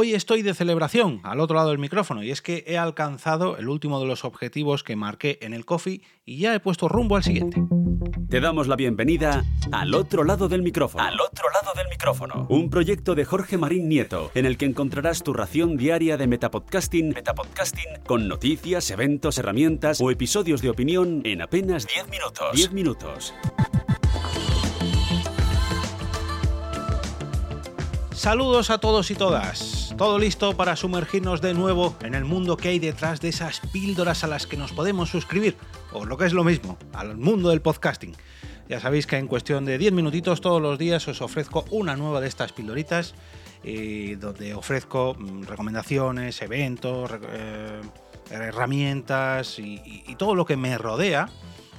Hoy estoy de celebración al otro lado del micrófono y es que he alcanzado el último de los objetivos que marqué en el coffee y ya he puesto rumbo al siguiente. Te damos la bienvenida al otro lado del micrófono. Al otro lado del micrófono. Un proyecto de Jorge Marín Nieto, en el que encontrarás tu ración diaria de metapodcasting, metapodcasting con noticias, eventos, herramientas o episodios de opinión en apenas 10 minutos. 10 minutos. Saludos a todos y todas. Todo listo para sumergirnos de nuevo en el mundo que hay detrás de esas píldoras a las que nos podemos suscribir, o lo que es lo mismo, al mundo del podcasting. Ya sabéis que en cuestión de 10 minutitos todos los días os ofrezco una nueva de estas pildoritas, eh, donde ofrezco mm, recomendaciones, eventos, eh, herramientas y todo lo que me rodea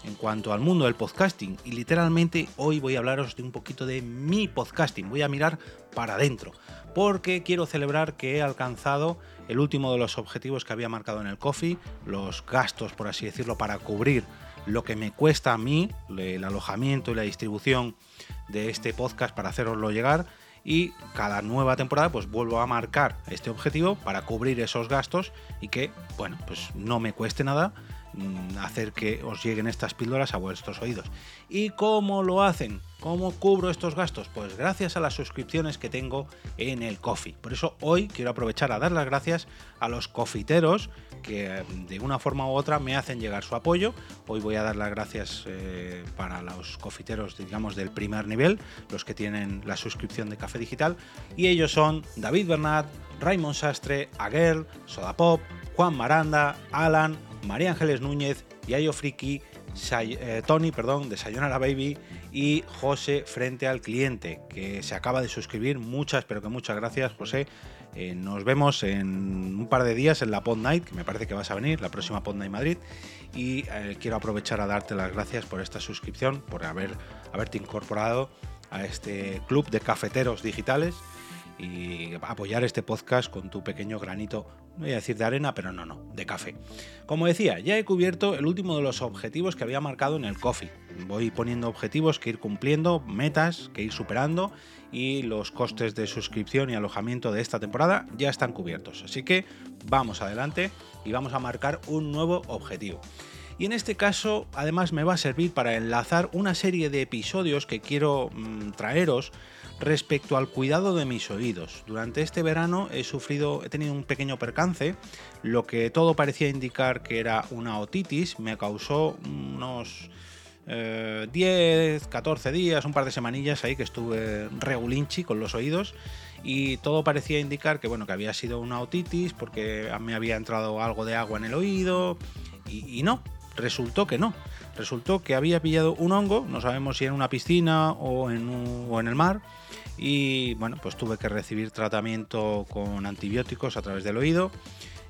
en cuanto al mundo del podcasting. Y literalmente hoy voy a hablaros de un poquito de mi podcasting, voy a mirar para adentro porque quiero celebrar que he alcanzado el último de los objetivos que había marcado en el coffee, los gastos por así decirlo para cubrir lo que me cuesta a mí el alojamiento y la distribución de este podcast para haceroslo llegar. Y cada nueva temporada pues vuelvo a marcar este objetivo para cubrir esos gastos y que bueno pues no me cueste nada hacer que os lleguen estas píldoras a vuestros oídos. ¿Y cómo lo hacen? ¿Cómo cubro estos gastos? Pues gracias a las suscripciones que tengo en el Coffee. Por eso hoy quiero aprovechar a dar las gracias a los cofiteros que de una forma u otra me hacen llegar su apoyo. Hoy voy a dar las gracias eh, para los cofiteros, digamos, del primer nivel, los que tienen la suscripción de Café Digital. Y ellos son David Bernat, Raymond Sastre, Aguel, Sodapop, Juan Maranda, Alan, María Ángeles Núñez, Yayo Friki, eh, Tony, perdón, de Sayonara Baby y José frente al cliente, que se acaba de suscribir. Muchas, pero que muchas gracias, José. Eh, nos vemos en un par de días en la Pod Night, que me parece que vas a venir, la próxima Pod Night Madrid. Y eh, quiero aprovechar a darte las gracias por esta suscripción, por haber, haberte incorporado a este club de cafeteros digitales y apoyar este podcast con tu pequeño granito, no voy a decir de arena, pero no, no, de café. Como decía, ya he cubierto el último de los objetivos que había marcado en el coffee. Voy poniendo objetivos que ir cumpliendo, metas que ir superando y los costes de suscripción y alojamiento de esta temporada ya están cubiertos. Así que vamos adelante y vamos a marcar un nuevo objetivo. Y en este caso, además, me va a servir para enlazar una serie de episodios que quiero mm, traeros respecto al cuidado de mis oídos. Durante este verano he sufrido, he tenido un pequeño percance, lo que todo parecía indicar que era una otitis, me causó unos 10, eh, 14 días, un par de semanillas ahí que estuve regulinchi con los oídos. Y todo parecía indicar que bueno, que había sido una otitis porque me había entrado algo de agua en el oído y, y no, resultó que no. Resultó que había pillado un hongo, no sabemos si en una piscina o en, o en el mar, y bueno, pues tuve que recibir tratamiento con antibióticos a través del oído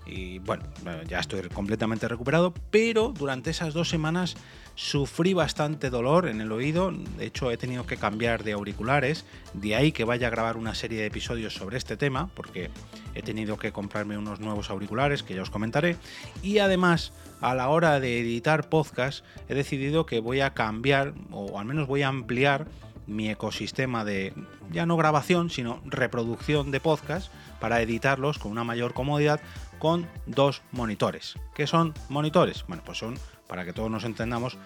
y bueno, ya estoy completamente recuperado, pero durante esas dos semanas sufrí bastante dolor en el oído, de hecho he tenido que cambiar de auriculares, de ahí que vaya a grabar una serie de episodios sobre este tema, porque he tenido que comprarme unos nuevos auriculares que ya os comentaré, y además a la hora de editar podcast he decidido que voy a cambiar, o al menos voy a ampliar mi ecosistema de ya no grabación, sino reproducción de podcast para editarlos con una mayor comodidad con dos monitores. ¿Qué son monitores? Bueno, pues son, para que todos nos entendamos,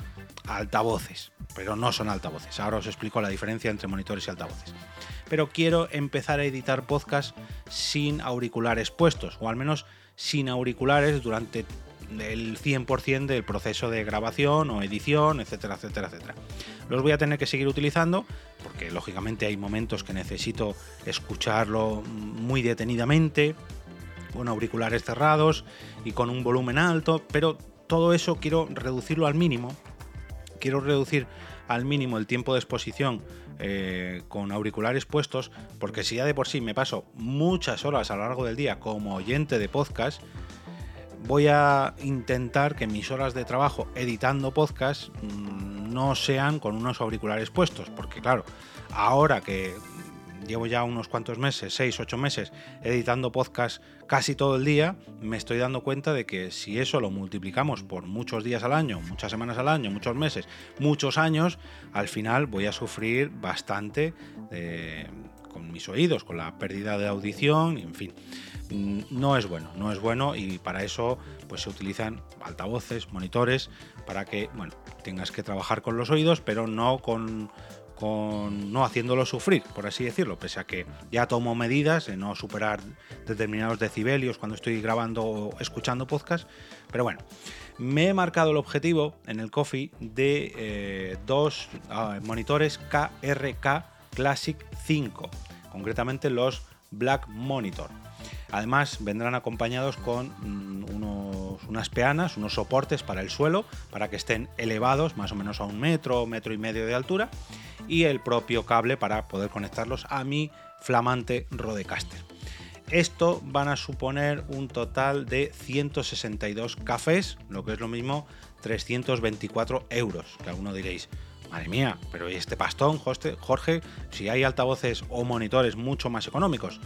altavoces, pero no son altavoces. Ahora os explico la diferencia entre monitores y altavoces. Pero quiero empezar a editar podcast sin auriculares puestos, o al menos sin auriculares durante el 100% del proceso de grabación o edición, etcétera, etcétera, etcétera. Los voy a tener que seguir utilizando porque lógicamente hay momentos que necesito escucharlo muy detenidamente, con auriculares cerrados y con un volumen alto, pero todo eso quiero reducirlo al mínimo. Quiero reducir al mínimo el tiempo de exposición eh, con auriculares puestos, porque si ya de por sí me paso muchas horas a lo largo del día como oyente de podcast, voy a intentar que mis horas de trabajo editando podcast mm, no sean con unos auriculares puestos, porque claro, ahora que llevo ya unos cuantos meses, 6, 8 meses, editando podcast casi todo el día, me estoy dando cuenta de que si eso lo multiplicamos por muchos días al año, muchas semanas al año, muchos meses, muchos años, al final voy a sufrir bastante con mis oídos, con la pérdida de audición, en fin. Mm, no es bueno, no es bueno y para eso pues se utilizan altavoces, monitores, para que, bueno, tengas que trabajar con los oídos, pero no con no haciéndolo sufrir, por así decirlo, pese a que ya tomo medidas de no superar determinados decibelios cuando estoy grabando o escuchando podcast, pero bueno, me he marcado el objetivo en el Coffee de eh, dos ah, monitores KRK Classic 5, concretamente los Black Monitor. Además, vendrán acompañados con mm, unas peanas, unos soportes para el suelo, para que estén elevados más o menos a un metro, metro y medio de altura, y el propio cable para poder conectarlos a mi flamante Rodecaster. Esto van a suponer un total de 162 cafés, lo que es lo mismo 324 euros, que alguno diréis, madre mía, pero ¿y este pastón, Jorge? Si hay altavoces o monitores mucho más económicos.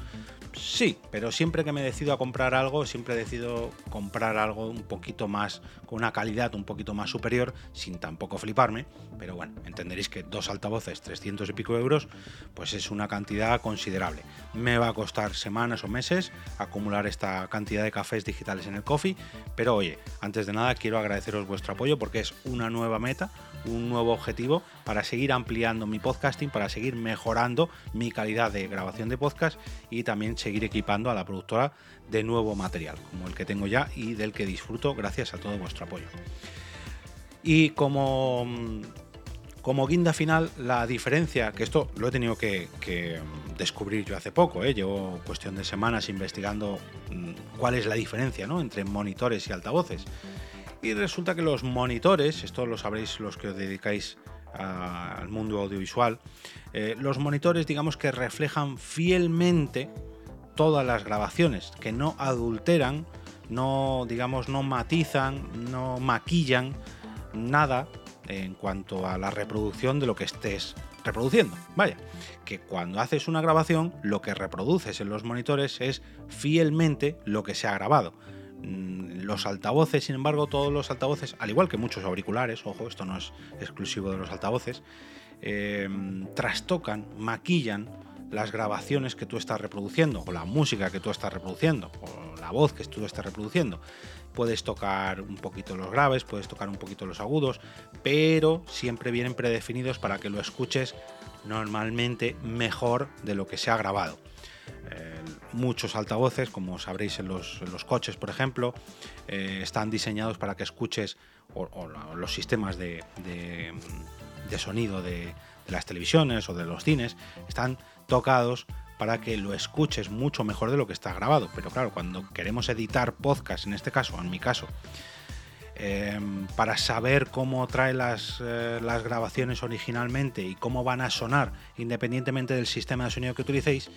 Sí, pero siempre que me decido a comprar algo, siempre decido comprar algo un poquito más, con una calidad un poquito más superior, sin tampoco fliparme. Pero bueno, entenderéis que dos altavoces, 300 y pico euros, pues es una cantidad considerable. Me va a costar semanas o meses acumular esta cantidad de cafés digitales en el coffee, pero oye, antes de nada quiero agradeceros vuestro apoyo porque es una nueva meta, un nuevo objetivo para seguir ampliando mi podcasting, para seguir mejorando mi calidad de grabación de podcast y también seguir equipando a la productora de nuevo material, como el que tengo ya y del que disfruto gracias a todo vuestro apoyo. Y como, como guinda final, la diferencia, que esto lo he tenido que, descubrir yo hace poco, ¿eh? llevo cuestión de semanas investigando mm, cuál es la diferencia entre monitores y altavoces. Y resulta que los monitores, esto lo sabréis los que os dedicáis al mundo audiovisual, eh, los monitores digamos que reflejan fielmente todas las grabaciones, que no adulteran, no digamos no matizan, no maquillan nada en cuanto a la reproducción de lo que estés reproduciendo. Vaya, que cuando haces una grabación, lo que reproduces en los monitores es fielmente lo que se ha grabado. Mm, los altavoces, sin embargo, todos los altavoces, al igual que muchos auriculares, ojo, esto no es exclusivo de los altavoces, eh, trastocan, maquillan las grabaciones que tú estás reproduciendo, o la música que tú estás reproduciendo, o la voz que tú estás reproduciendo. Puedes tocar un poquito los graves, puedes tocar un poquito los agudos, pero siempre vienen predefinidos para que lo escuches normalmente mejor de lo que se ha grabado. Eh, muchos altavoces, como sabréis en los, coches, por ejemplo, eh, están diseñados para que escuches, o, los sistemas de, sonido de, las televisiones o de los cines, están tocados para que lo escuches mucho mejor de lo que está grabado. Pero claro, cuando queremos editar podcast, en este caso, en mi caso, em, para saber cómo trae las, eh, las, grabaciones originalmente y cómo van a sonar independientemente del sistema de sonido que utilicéis,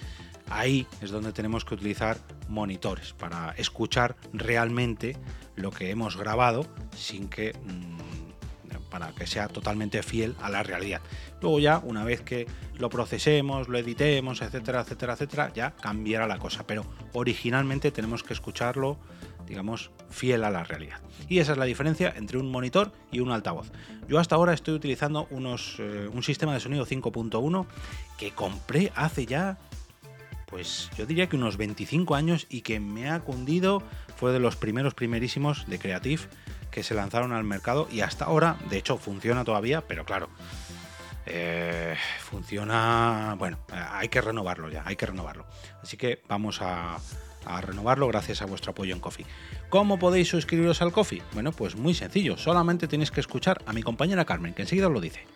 ahí es donde tenemos que utilizar monitores para escuchar realmente lo que hemos grabado sin que... Mm, para que sea totalmente fiel a la realidad. Luego ya, una vez que lo procesemos, lo editemos, etcétera, etcétera, etcétera, ya cambiará la cosa. Pero originalmente tenemos que escucharlo, digamos, fiel a la realidad. Y esa es la diferencia entre un monitor y un altavoz. Yo hasta ahora estoy utilizando unos, eh, un sistema de sonido 5.1 que compré hace ya pues yo diría que unos 25 años y que me ha cundido, fue de los primeros primerísimos de Creative que se lanzaron al mercado y hasta ahora, de hecho, funciona todavía, pero claro, eh, funciona, bueno, hay que renovarlo ya, hay que renovarlo. Así que vamos a, renovarlo gracias a vuestro apoyo en Coffee. ¿Cómo podéis suscribiros al Coffee? Bueno, pues muy sencillo, solamente tenéis que escuchar a mi compañera Carmen, que enseguida os lo dice.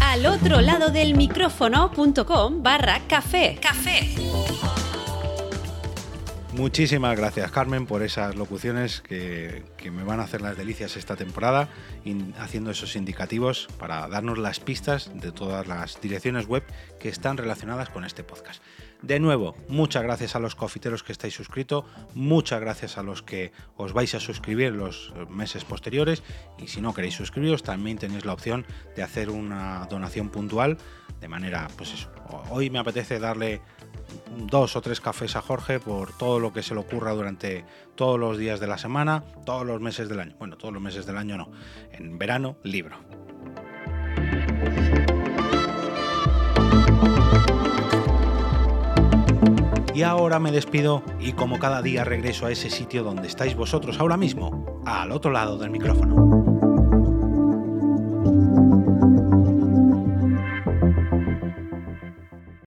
Al otro lado del micrófono.com barra café. Café. Muchísimas gracias Carmen por esas locuciones que, me van a hacer las delicias esta temporada, haciendo esos indicativos para darnos las pistas de todas las direcciones web que están relacionadas con este podcast. De nuevo, muchas gracias a los cofiteros que estáis suscritos, muchas gracias a los que os vais a suscribir los meses posteriores y si no queréis suscribiros también tenéis la opción de hacer una donación puntual de manera, pues eso, hoy me apetece darle dos o tres cafés a Jorge por todo lo que se le ocurra durante todos los días de la semana, todos los meses del año. Bueno, todos los meses del año no. En verano, libro. Y ahora me despido y como cada día regreso a ese sitio donde estáis vosotros ahora mismo, al otro lado del micrófono.